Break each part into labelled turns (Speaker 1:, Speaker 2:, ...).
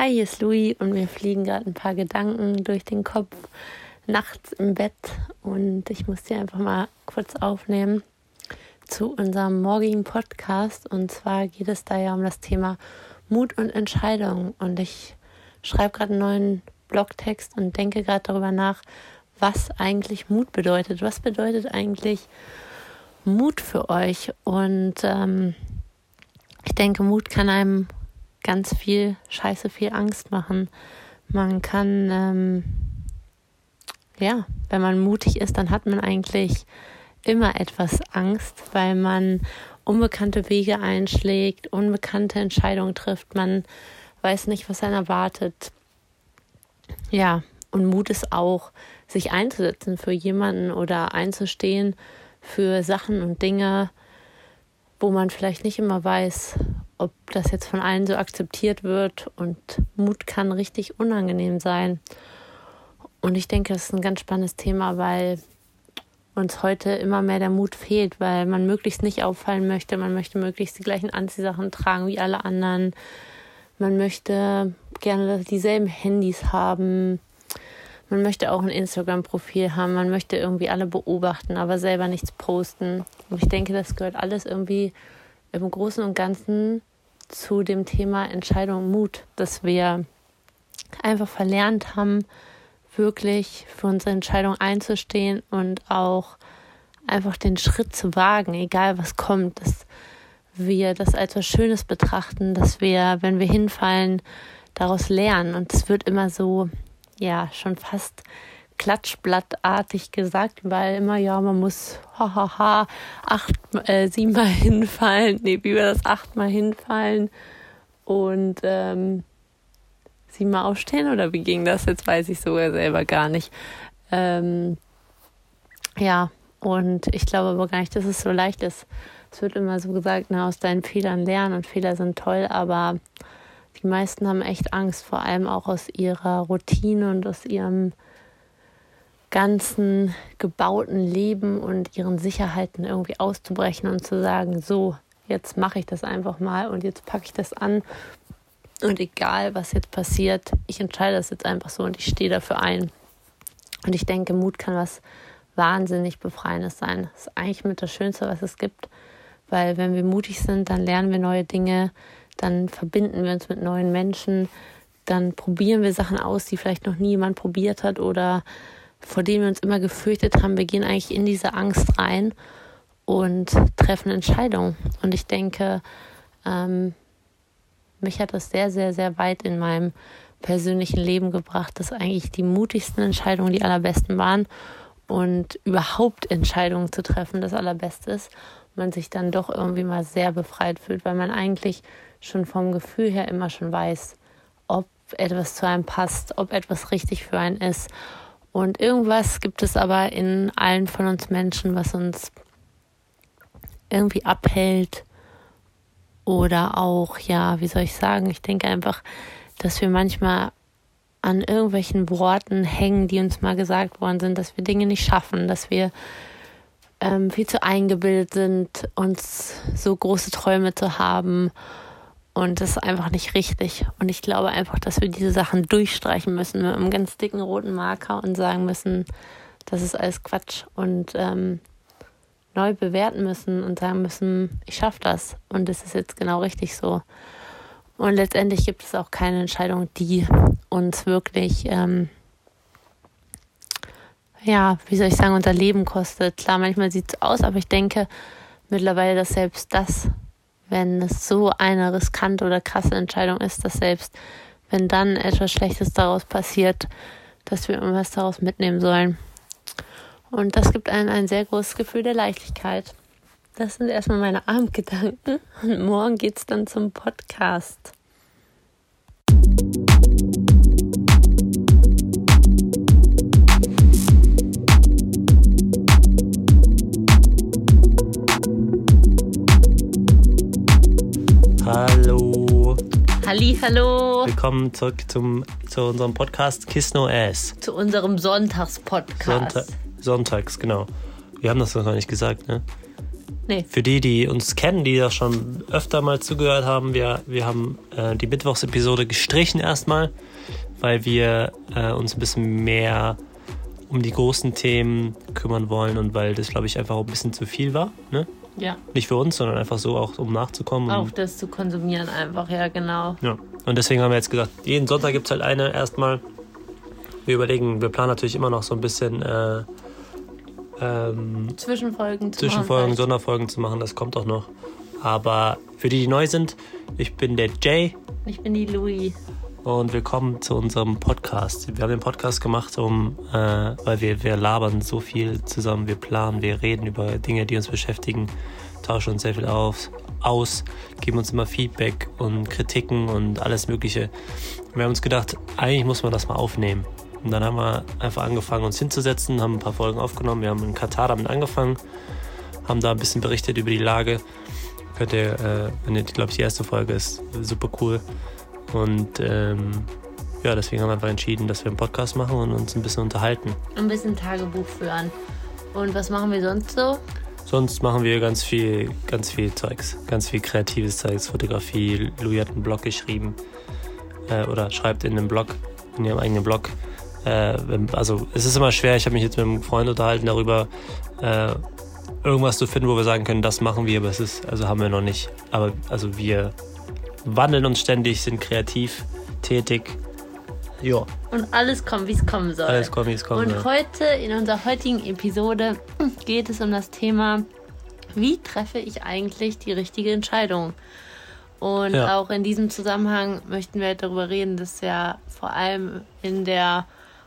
Speaker 1: Hi, hier ist Louis und mir fliegen gerade ein paar Gedanken durch den Kopf nachts im Bett und ich muss die einfach mal kurz aufnehmen zu unserem morgigen Podcast und zwar geht es da ja um das Thema Mut und Entscheidung und ich schreibe gerade einen neuen Blogtext und denke gerade darüber nach, was eigentlich Mut bedeutet. Was bedeutet eigentlich Mut für euch? Und ähm, ich denke, Mut kann einem ganz viel Scheiße, viel Angst machen. Man kann, ähm, ja, wenn man mutig ist, dann hat man eigentlich immer etwas Angst, weil man unbekannte Wege einschlägt, unbekannte Entscheidungen trifft. Man weiß nicht, was einen erwartet. Ja, und Mut ist auch, sich einzusetzen für jemanden oder einzustehen für Sachen und Dinge, wo man vielleicht nicht immer weiß, ob das jetzt von allen so akzeptiert wird. Und Mut kann richtig unangenehm sein. Und ich denke, das ist ein ganz spannendes Thema, weil uns heute immer mehr der Mut fehlt, weil man möglichst nicht auffallen möchte. Man möchte möglichst die gleichen Anziehsachen tragen wie alle anderen. Man möchte gerne dieselben Handys haben. Man möchte auch ein Instagram-Profil haben. Man möchte irgendwie alle beobachten, aber selber nichts posten. Und ich denke, das gehört alles irgendwie im Großen und Ganzen zu dem Thema Entscheidung Mut, dass wir einfach verlernt haben, wirklich für unsere Entscheidung einzustehen und auch einfach den Schritt zu wagen, egal was kommt, dass wir das als was Schönes betrachten, dass wir, wenn wir hinfallen, daraus lernen. Und es wird immer so, ja, schon fast klatschblattartig gesagt, weil immer, ja, man muss, hahaha, acht, äh, siebenmal hinfallen, nee, wie wir das achtmal hinfallen und ähm, siebenmal aufstehen oder wie ging das? Jetzt weiß ich sogar selber gar nicht. Ähm, ja, und ich glaube aber gar nicht, dass es so leicht ist. Es wird immer so gesagt, na, aus deinen Fehlern lernen und Fehler sind toll, aber die meisten haben echt Angst, vor allem auch aus ihrer Routine und aus ihrem ganzen gebauten Leben und ihren Sicherheiten irgendwie auszubrechen und zu sagen, so, jetzt mache ich das einfach mal und jetzt packe ich das an und egal, was jetzt passiert, ich entscheide das jetzt einfach so und ich stehe dafür ein. Und ich denke, Mut kann was wahnsinnig Befreiendes sein. Das ist eigentlich mit das Schönste, was es gibt, weil wenn wir mutig sind, dann lernen wir neue Dinge, dann verbinden wir uns mit neuen Menschen, dann probieren wir Sachen aus, die vielleicht noch nie jemand probiert hat oder vor denen wir uns immer gefürchtet haben, wir gehen eigentlich in diese Angst rein und treffen Entscheidungen. Und ich denke, ähm, mich hat das sehr, sehr, sehr weit in meinem persönlichen Leben gebracht, dass eigentlich die mutigsten Entscheidungen die allerbesten waren und überhaupt Entscheidungen zu treffen das allerbeste ist. Man sich dann doch irgendwie mal sehr befreit fühlt, weil man eigentlich schon vom Gefühl her immer schon weiß, ob etwas zu einem passt, ob etwas richtig für einen ist und irgendwas gibt es aber in allen von uns Menschen, was uns irgendwie abhält. Oder auch, ja, wie soll ich sagen, ich denke einfach, dass wir manchmal an irgendwelchen Worten hängen, die uns mal gesagt worden sind, dass wir Dinge nicht schaffen, dass wir ähm, viel zu eingebildet sind, uns so große Träume zu haben und das ist einfach nicht richtig. Und ich glaube einfach, dass wir diese Sachen durchstreichen müssen mit einem ganz dicken roten Marker und sagen müssen, das ist alles Quatsch. Und ähm, neu bewerten müssen und sagen müssen, ich schaffe das. Und das ist jetzt genau richtig so. Und letztendlich gibt es auch keine Entscheidung, die uns wirklich, ähm, ja, wie soll ich sagen, unser Leben kostet. Klar, manchmal sieht es aus, aber ich denke mittlerweile, dass selbst das wenn es so eine riskante oder krasse Entscheidung ist, dass selbst wenn dann etwas Schlechtes daraus passiert, dass wir irgendwas daraus mitnehmen sollen. Und das gibt einem ein sehr großes Gefühl der Leichtigkeit. Das sind erstmal meine Abendgedanken. Und morgen geht es dann zum Podcast.
Speaker 2: Hallo.
Speaker 1: Halli, hallo.
Speaker 2: Willkommen zurück zum, zu unserem Podcast Kiss No Ass.
Speaker 1: Zu unserem Sonntagspodcast.
Speaker 2: Sonntag, sonntags, genau. Wir haben das noch gar nicht gesagt, ne?
Speaker 1: Nee.
Speaker 2: Für die, die uns kennen, die ja schon öfter mal zugehört haben, wir, wir haben äh, die Mittwochsepisode gestrichen erstmal, weil wir äh, uns ein bisschen mehr um die großen Themen kümmern wollen und weil das, glaube ich, einfach ein bisschen zu viel war. Ne?
Speaker 1: Ja.
Speaker 2: Nicht für uns, sondern einfach so auch, um nachzukommen.
Speaker 1: Auch das zu konsumieren einfach, ja, genau.
Speaker 2: ja. und deswegen haben wir jetzt gesagt, jeden Sonntag gibt es halt eine erstmal. Wir überlegen, wir planen natürlich immer noch so ein bisschen äh, ähm,
Speaker 1: Zwischenfolgen zu
Speaker 2: Zwischenfolgen,
Speaker 1: machen.
Speaker 2: Sonderfolgen zu machen, das kommt auch noch. Aber für die, die neu sind, ich bin der Jay
Speaker 1: Ich bin die Louis.
Speaker 2: Und willkommen zu unserem Podcast. Wir haben den Podcast gemacht, um, äh, weil wir, wir labern so viel zusammen, wir planen, wir reden über Dinge, die uns beschäftigen, tauschen uns sehr viel auf, aus, geben uns immer Feedback und Kritiken und alles Mögliche. Wir haben uns gedacht, eigentlich muss man das mal aufnehmen. Und dann haben wir einfach angefangen, uns hinzusetzen, haben ein paar Folgen aufgenommen. Wir haben in Katar damit angefangen, haben da ein bisschen berichtet über die Lage. Könnt ihr, äh, wenn ihr, glaube ich, die erste Folge ist super cool. Und ähm, ja, deswegen haben wir einfach entschieden, dass wir einen Podcast machen und uns ein bisschen unterhalten.
Speaker 1: Ein bisschen Tagebuch führen. Und was machen wir sonst so?
Speaker 2: Sonst machen wir ganz viel, ganz viel Zeugs, ganz viel kreatives Zeugs, Fotografie. Louis hat einen Blog geschrieben äh, oder schreibt in einem Blog, in ihrem eigenen Blog. Äh, also es ist immer schwer. Ich habe mich jetzt mit einem Freund unterhalten darüber, äh, irgendwas zu finden, wo wir sagen können, das machen wir, aber es ist, also haben wir noch nicht. Aber also wir wandeln uns ständig, sind kreativ tätig. Ja,
Speaker 1: Und alles kommt, wie es kommen soll.
Speaker 2: alles kommt, wie es kommt.
Speaker 1: Und
Speaker 2: ja.
Speaker 1: heute in unserer heutigen Episode geht es um das Thema, wie treffe ich eigentlich die richtige Entscheidung? Und
Speaker 2: Ja.
Speaker 1: auch in diesem Zusammenhang möchten wir darüber reden, dass ja vor allem in der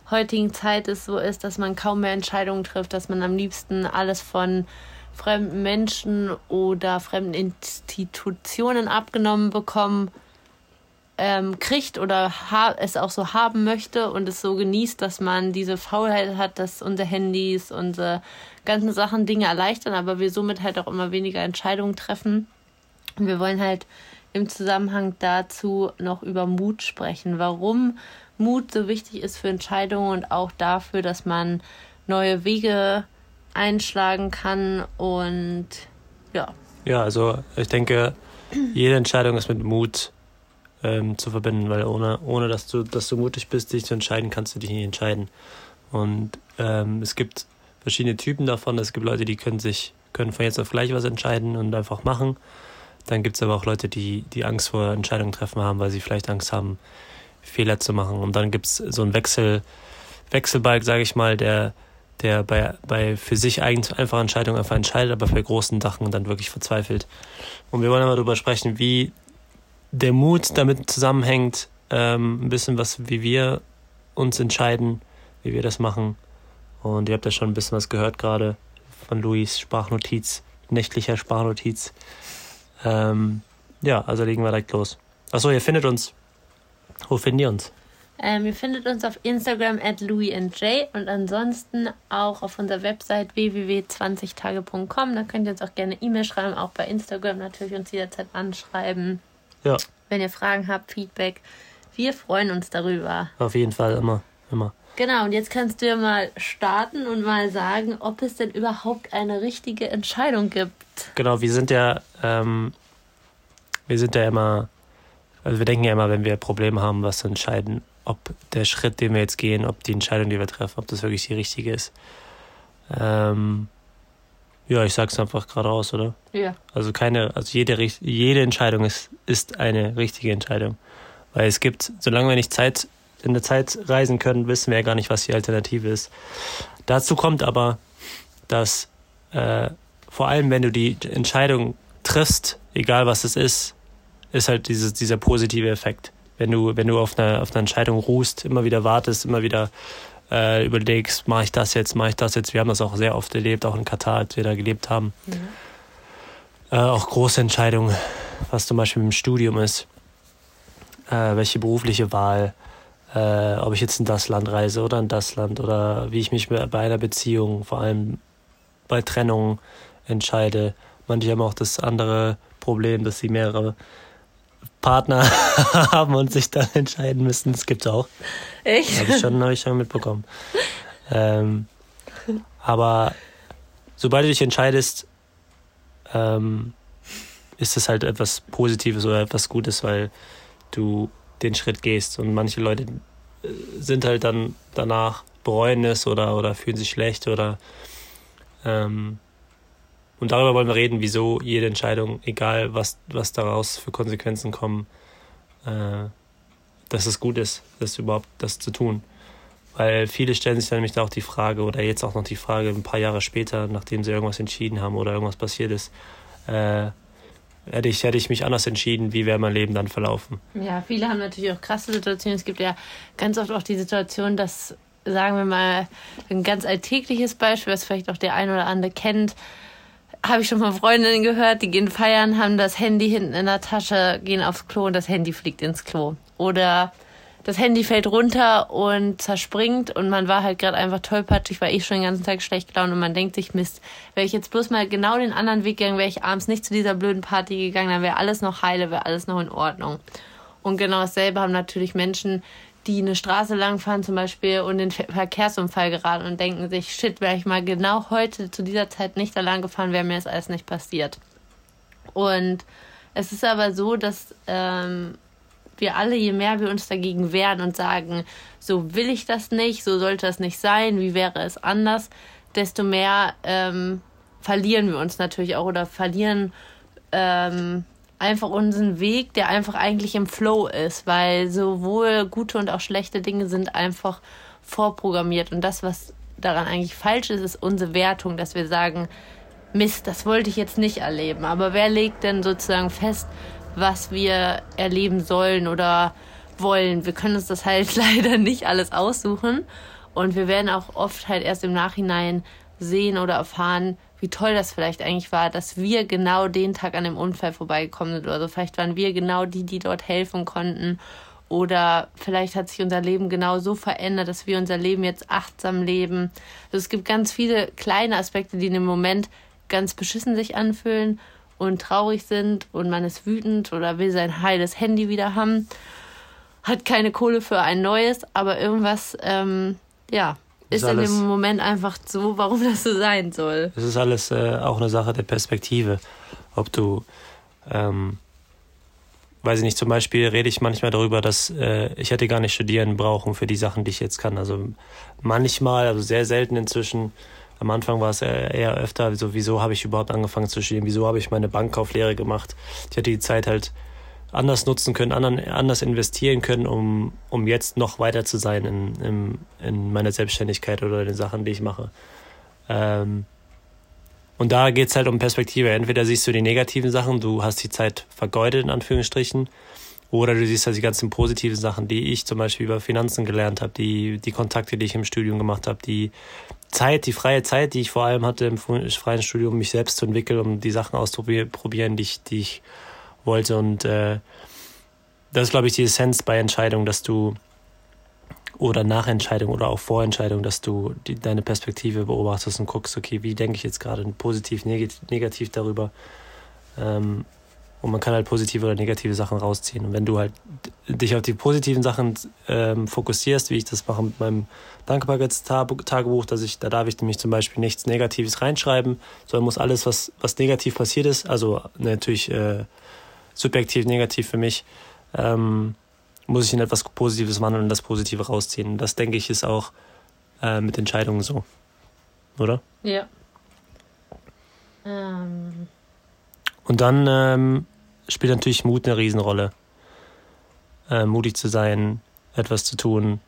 Speaker 1: heutigen Zeit es so ist, dass man kaum mehr Entscheidungen trifft, dass man am liebsten alles von fremden Menschen oder fremden Institutionen abgenommen bekommen ähm, kriegt oder es auch so haben möchte und es so genießt, dass man diese Faulheit hat, dass unsere Handys, unsere ganzen Sachen Dinge erleichtern, aber wir somit halt auch immer weniger Entscheidungen treffen. Und wir wollen halt im Zusammenhang dazu noch über Mut sprechen, warum Mut so wichtig ist für Entscheidungen und auch dafür, dass man neue Wege einschlagen kann und ja,
Speaker 2: Ja, also ich denke, jede Entscheidung ist mit Mut ähm, zu verbinden, weil ohne, ohne dass, du, dass du mutig bist, dich zu entscheiden, kannst du dich nicht entscheiden. Und ähm, es gibt verschiedene Typen davon. Es gibt Leute, die können sich, können von jetzt auf gleich was entscheiden und einfach machen. Dann gibt es aber auch Leute, die, die Angst vor Entscheidungen treffen haben, weil sie vielleicht Angst haben, Fehler zu machen. Und dann gibt es so einen Wechsel, Wechselbalg, sage ich mal, der, der bei, bei für sich eigen- einfachen Entscheidungen einfach entscheidet, aber bei großen Sachen dann wirklich verzweifelt. Und wir wollen aber darüber sprechen, wie der Mut damit zusammenhängt, ähm, ein bisschen was, wie wir uns entscheiden, wie wir das machen. Und ihr habt ja schon ein bisschen was gehört gerade von Luis Sprachnotiz, nächtlicher Sprachnotiz. Ähm, ja, also legen wir direkt los. Achso, ihr findet uns. Wo findet ihr uns?
Speaker 1: Ähm, ihr findet uns auf Instagram at louisandj und ansonsten auch auf unserer Website www.20tage.com. Da könnt ihr uns auch gerne E-Mail schreiben, auch bei Instagram natürlich uns jederzeit anschreiben.
Speaker 2: Ja,
Speaker 1: Wenn ihr Fragen habt, Feedback. Wir freuen uns darüber.
Speaker 2: auf jeden Fall immer, immer.
Speaker 1: Genau, und jetzt kannst du ja mal starten und mal sagen, ob es denn überhaupt eine richtige Entscheidung gibt.
Speaker 2: Genau, wir sind ja, ähm, wir sind ja immer, also wir denken ja immer, wenn wir Probleme haben, was zu entscheiden, ob der Schritt, den wir jetzt gehen, ob die Entscheidung, die wir treffen, ob das wirklich die richtige ist. Ähm, ja, ich sag's einfach geradeaus, oder?
Speaker 1: Ja.
Speaker 2: Also keine, also jede, jede Entscheidung ist, ist eine richtige Entscheidung. Weil es gibt, solange wir nicht Zeit, in der Zeit reisen können, wissen wir ja gar nicht, was die Alternative ist. Dazu kommt aber, dass äh, vor allem, wenn du die Entscheidung triffst, egal was es ist, ist halt dieses, dieser positive Effekt. Wenn du, wenn du auf einer, auf einer Entscheidung ruhst, immer wieder wartest, immer wieder äh, überlegst, mache ich das jetzt, mache ich das jetzt. Wir haben das auch sehr oft erlebt, auch in Katar, als wir da gelebt haben. Äh, auch große Entscheidungen, was zum Beispiel im Studium ist, äh, welche berufliche Wahl, äh, ob ich jetzt in das Land reise oder in das Land oder wie ich mich bei einer Beziehung, vor allem bei Trennung entscheide. Manche haben auch das andere Problem, dass sie mehrere Partner haben und sich dann entscheiden müssen. Das gibt's auch.
Speaker 1: Echt?
Speaker 2: Habe ich schon, hab ich schon mitbekommen. Ähm, aber sobald du dich entscheidest, ähm, ist es halt etwas Positives oder etwas Gutes, weil du den Schritt gehst. Und manche Leute äh, sind halt dann danach bereuen es oder, oder fühlen sich schlecht oder ähm, und darüber wollen wir reden, wieso jede Entscheidung, egal was, was daraus für Konsequenzen kommen, äh, dass es gut ist, das überhaupt das zu tun. Weil viele stellen sich dann nämlich da auch die Frage, oder jetzt auch noch die Frage, ein paar Jahre später, nachdem sie irgendwas entschieden haben oder irgendwas passiert ist, äh, hätte ich, hätte ich mich anders entschieden, wie wäre mein Leben dann verlaufen?
Speaker 1: Ja, viele haben natürlich auch krasse Situationen. Es gibt ja ganz oft auch die Situation, dass, sagen wir mal, ein ganz alltägliches Beispiel, was vielleicht auch der ein oder andere kennt, habe ich schon von Freundinnen gehört, die gehen feiern, haben das Handy hinten in der Tasche, gehen aufs Klo und das Handy fliegt ins Klo. Oder das Handy fällt runter und zerspringt und man war halt gerade einfach tollpatschig, war ich schon den ganzen Tag schlecht gelaunt und man denkt sich, Mist, wäre ich jetzt bloß mal genau den anderen Weg gegangen, wäre ich abends nicht zu dieser blöden Party gegangen, dann wäre alles noch heile, wäre alles noch in Ordnung. Und genau dasselbe haben natürlich Menschen, die eine Straße langfahren zum Beispiel und in den Verkehrsunfall geraten und denken sich, shit, wäre ich mal genau heute zu dieser Zeit nicht da lang gefahren, wäre mir das alles nicht passiert. Und es ist aber so, dass ähm, wir alle, je mehr wir uns dagegen wehren und sagen, so will ich das nicht, so sollte das nicht sein, wie wäre es anders, desto mehr ähm, verlieren wir uns natürlich auch oder verlieren ähm, einfach unseren Weg, der einfach eigentlich im Flow ist, weil sowohl gute und auch schlechte Dinge sind einfach vorprogrammiert. Und das, was daran eigentlich falsch ist, ist unsere Wertung, dass wir sagen, Mist, das wollte ich jetzt nicht erleben. Aber wer legt denn sozusagen fest, was wir erleben sollen oder wollen? Wir können uns das halt leider nicht alles aussuchen. Und wir werden auch oft halt erst im Nachhinein sehen oder erfahren, wie toll das vielleicht eigentlich war, dass wir genau den Tag an dem Unfall vorbeigekommen sind oder. Vielleicht waren wir genau die, die dort helfen konnten. Oder vielleicht hat sich unser Leben genau so verändert, dass wir unser Leben jetzt achtsam leben. Also es gibt ganz viele kleine Aspekte, die in dem Moment ganz beschissen sich anfühlen und traurig sind und man ist wütend oder will sein heiles Handy wieder haben, hat keine Kohle für ein neues, aber irgendwas, ähm, ja, ist, in dem Moment einfach so, warum das so sein soll.
Speaker 2: Es ist alles äh, auch eine Sache der Perspektive. Ob du, ähm, weiß ich nicht, zum Beispiel rede ich manchmal darüber, dass äh, ich hätte gar nicht studieren brauchen für die Sachen, die ich jetzt kann. Also manchmal, also sehr selten inzwischen. Am Anfang war es eher öfter, so, wieso habe ich überhaupt angefangen zu studieren? Wieso habe ich meine Bankkauflehre gemacht? Ich hatte die Zeit halt anders nutzen können, anders investieren können, um, um jetzt noch weiter zu sein in, in, in meiner Selbstständigkeit oder in den Sachen, die ich mache. Ähm, und da geht es halt um Perspektive. Entweder siehst du die negativen Sachen, du hast die Zeit vergeudet, in Anführungsstrichen, oder du siehst halt die ganzen positiven Sachen, die ich zum Beispiel über Finanzen gelernt habe, die, die Kontakte, die ich im Studium gemacht habe, die Zeit, die freie Zeit, die ich vor allem hatte im freien Studium, mich selbst zu entwickeln, um die Sachen auszuprobieren, die ich, die ich wollte. Und äh, das ist, glaube ich, die Essenz bei Entscheidungen, dass du oder nach Entscheidung oder auch vor Entscheidung, dass du die, deine Perspektive beobachtest und guckst, okay, wie denke ich jetzt gerade positiv, negativ darüber. Ähm, und man kann halt positive oder negative Sachen rausziehen. Und wenn du halt dich auf die positiven Sachen ähm, fokussierst, wie ich das mache mit meinem Dankbarkeitstagebuch, dass ich, da darf ich nämlich zum Beispiel nichts Negatives reinschreiben, sondern muss alles, was, was negativ passiert ist, also natürlich äh, subjektiv negativ für mich, ähm, muss ich in etwas Positives wandeln und das Positive rausziehen. Das denke ich ist auch äh, mit Entscheidungen so. Oder?
Speaker 1: Ja. Ähm.
Speaker 2: Und dann ähm, spielt natürlich Mut eine Riesenrolle. Äh, mutig zu sein, etwas zu tun,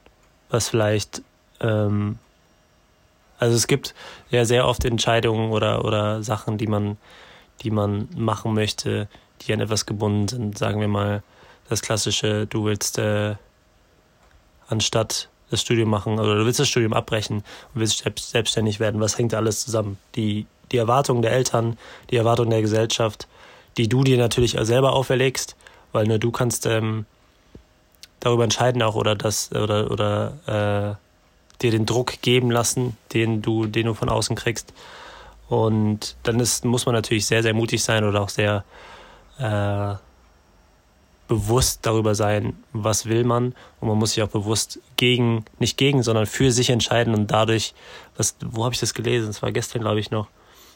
Speaker 2: was vielleicht ähm, also es gibt ja sehr oft Entscheidungen oder, oder Sachen, die man, die man machen möchte, die an etwas gebunden sind. Sagen wir mal das klassische, du willst äh, anstatt das Studium machen oder du willst das Studium abbrechen und willst selbstständig werden. Was hängt da alles zusammen? Die, die Erwartungen der Eltern, die Erwartungen der Gesellschaft, die du dir natürlich selber auferlegst, weil nur du kannst ähm, darüber entscheiden auch oder das oder oder äh, dir den Druck geben lassen, den du den du von außen kriegst. Und dann ist, muss man natürlich sehr, sehr mutig sein oder auch sehr äh, bewusst darüber sein, was will man. Und man muss sich auch bewusst gegen, nicht gegen, sondern für sich entscheiden und dadurch, was, wo habe ich das gelesen? Das war gestern, glaube ich, noch,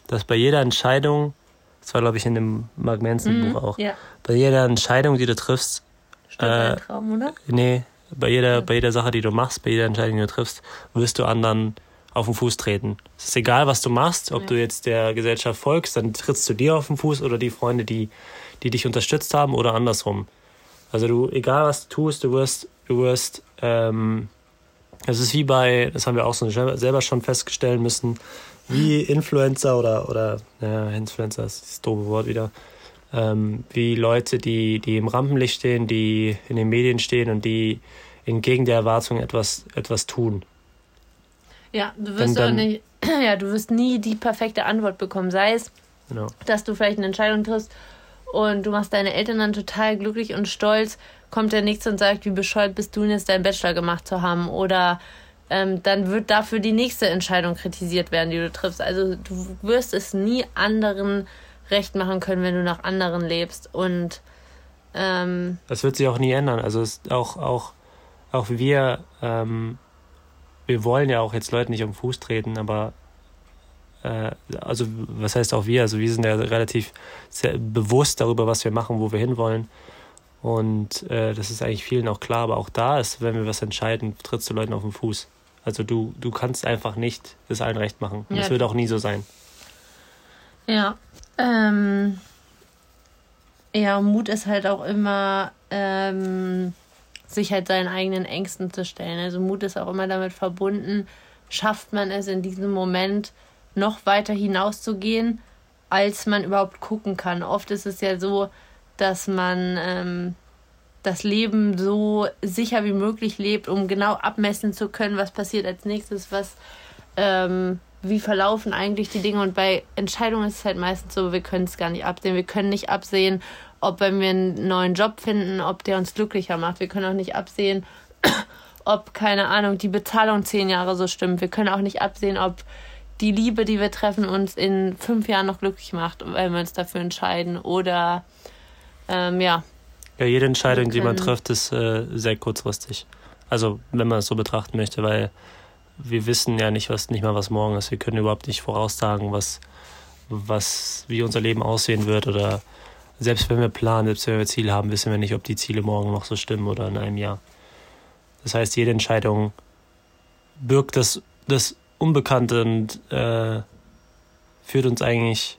Speaker 2: dass bei jeder Entscheidung Das war, glaube ich, in dem Mark Manson Buch
Speaker 1: Mhm,
Speaker 2: auch.
Speaker 1: Ja,
Speaker 2: Bei jeder Entscheidung, die du triffst, Äh,
Speaker 1: Traum, oder?
Speaker 2: nee, bei jeder, bei jeder Sache, die du machst, bei jeder Entscheidung, die du triffst, wirst du anderen auf den Fuß treten. Es ist egal, was du machst, ob
Speaker 1: Ja.
Speaker 2: du jetzt der Gesellschaft folgst, dann trittst du dir auf den Fuß oder die Freunde, die, die dich unterstützt haben oder andersrum. Also du, egal was du tust, du wirst, du wirst, ähm, es ist wie bei, das haben wir auch so selber schon feststellen müssen, wie Influencer oder, oder, naja, Influencer ist das doofe Wort wieder, ähm, wie Leute, die, die im Rampenlicht stehen, die in den Medien stehen und die entgegen der Erwartung etwas, etwas tun.
Speaker 1: Ja, du
Speaker 2: Dann-
Speaker 1: wirst auch
Speaker 2: dann-
Speaker 1: nicht, ja, du wirst nie die perfekte Antwort bekommen. Sei es,
Speaker 2: Genau.
Speaker 1: dass du vielleicht eine Entscheidung triffst und du machst deine Eltern dann total glücklich und stolz, kommt der Nächste und sagt, wie bescheuert bist du denn jetzt deinen Bachelor gemacht zu haben oder ähm, dann wird dafür die nächste Entscheidung kritisiert werden, die du triffst. Also du wirst es nie anderen recht machen können, wenn du nach anderen lebst und ähm,
Speaker 2: Das wird sich auch nie ändern. Also auch, auch, auch wir, ähm, wir wollen ja auch jetzt Leuten nicht am Fuß treten, aber also was heißt auch wir? Also wir sind ja relativ sehr bewusst darüber, was wir machen, wo wir hinwollen. Und äh, das ist eigentlich vielen auch klar, aber auch da ist, wenn wir was entscheiden, trittst du Leuten auf den Fuß. Also du, du kannst einfach nicht das allen recht machen.
Speaker 1: Ja.
Speaker 2: das wird auch nie so sein.
Speaker 1: Ja. Ähm, ja, Mut ist halt auch immer, ähm, sich halt seinen eigenen Ängsten zu stellen. Also Mut ist auch immer damit verbunden, schafft man es in diesem Moment noch weiter hinauszugehen, als man überhaupt gucken kann. Oft ist es ja so, dass man ähm, das Leben so sicher wie möglich lebt, um genau abmessen zu können, was passiert als nächstes, was ähm, wie verlaufen eigentlich die Dinge. Und bei Entscheidungen ist es halt meistens so, wir können es gar nicht absehen. Wir können nicht absehen, ob wenn wir einen neuen Job finden, ob der uns glücklicher macht. Wir können auch nicht absehen, ob, keine Ahnung, die Bezahlung zehn Jahre so stimmt. Wir können auch nicht absehen, ob die Liebe, die wir treffen, uns in fünf Jahren noch glücklich macht, wenn wir uns dafür entscheiden. Oder ähm, ja,
Speaker 2: Ja, jede Entscheidung, die man trifft, ist äh, sehr kurzfristig. Also, wenn man es so betrachten möchte, weil wir wissen ja nicht, was nicht mal was morgen ist. Wir können überhaupt nicht voraussagen, was, was, wie unser Leben aussehen wird. Oder selbst wenn wir planen, selbst wenn wir Ziele haben, wissen wir nicht, ob die Ziele morgen noch so stimmen oder in einem Jahr. Das heißt, jede Entscheidung birgt das, das Unbekannte und äh, führt uns eigentlich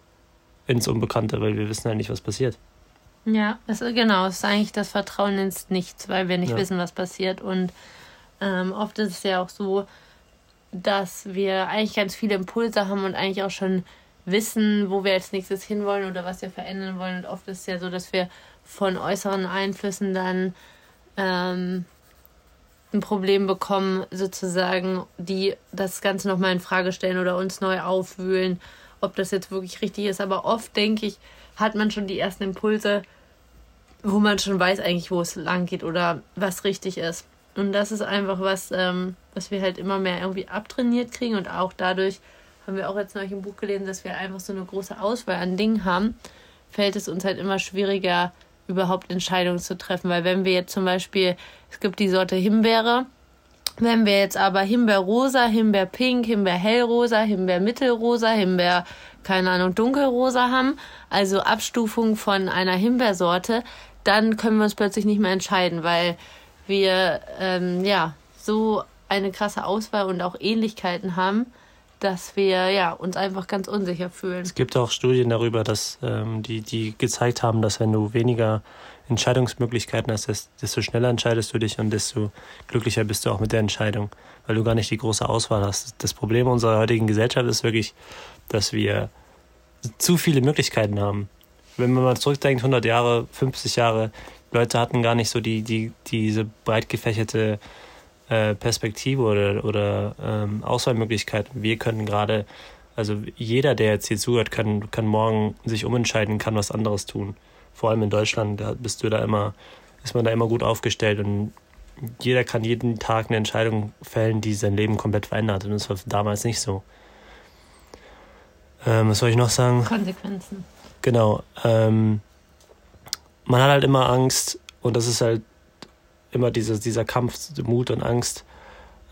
Speaker 2: ins Unbekannte, weil wir wissen ja nicht, was passiert.
Speaker 1: Ja, ist, genau, es ist eigentlich das Vertrauen ins Nichts, weil wir nicht
Speaker 2: Ja.
Speaker 1: wissen, was passiert. Und ähm, oft ist es ja auch so, dass wir eigentlich ganz viele Impulse haben und eigentlich auch schon wissen, wo wir als nächstes hinwollen oder was wir verändern wollen. Und oft ist es ja so, dass wir von äußeren Einflüssen dann ähm, ein Problem bekommen, sozusagen, die das Ganze nochmal in Frage stellen oder uns neu aufwühlen, ob das jetzt wirklich richtig ist. Aber oft, denke ich, hat man schon die ersten Impulse, wo man schon weiß eigentlich, wo es lang geht oder was richtig ist. Und das ist einfach was, ähm, was wir halt immer mehr irgendwie abtrainiert kriegen und auch dadurch haben wir auch jetzt neulich im Buch gelesen, dass wir einfach so eine große Auswahl an Dingen haben, fällt es uns halt immer schwieriger, überhaupt Entscheidungen zu treffen. Weil wenn wir jetzt zum Beispiel, es gibt die Sorte Himbeere, wenn wir jetzt aber Himbeerrosa, Himbeerpink, Himbeerhellrosa, Himbeermittelrosa, Himbeer, keine Ahnung, dunkelrosa haben, also Abstufung von einer Himbeersorte, dann können wir uns plötzlich nicht mehr entscheiden, weil wir ähm, ja so eine krasse Auswahl und auch Ähnlichkeiten haben, dass wir ja uns einfach ganz unsicher fühlen.
Speaker 2: Es gibt auch Studien darüber, dass ähm, die, die gezeigt haben, dass wenn du weniger Entscheidungsmöglichkeiten hast, des- desto schneller entscheidest du dich und desto glücklicher bist du auch mit der Entscheidung, weil du gar nicht die große Auswahl hast. Das Problem unserer heutigen Gesellschaft ist wirklich, dass wir zu viele Möglichkeiten haben. Wenn man mal zurückdenkt, 100 Jahre, 50 Jahre, Leute hatten gar nicht so die, die, diese breit gefächerte äh, Perspektive oder, oder ähm, Auswahlmöglichkeiten. Wir können gerade, also jeder, der jetzt hier zuhört, kann, kann morgen sich umentscheiden, kann was anderes tun. Vor allem in Deutschland bist du da immer, ist man da immer gut aufgestellt und jeder kann jeden Tag eine Entscheidung fällen, die sein Leben komplett verändert. Und das war damals nicht so. Ähm, was soll ich noch sagen?
Speaker 1: Konsequenzen.
Speaker 2: Genau. Ähm, man hat halt immer Angst und das ist halt immer dieser, dieser Kampf, Mut und Angst.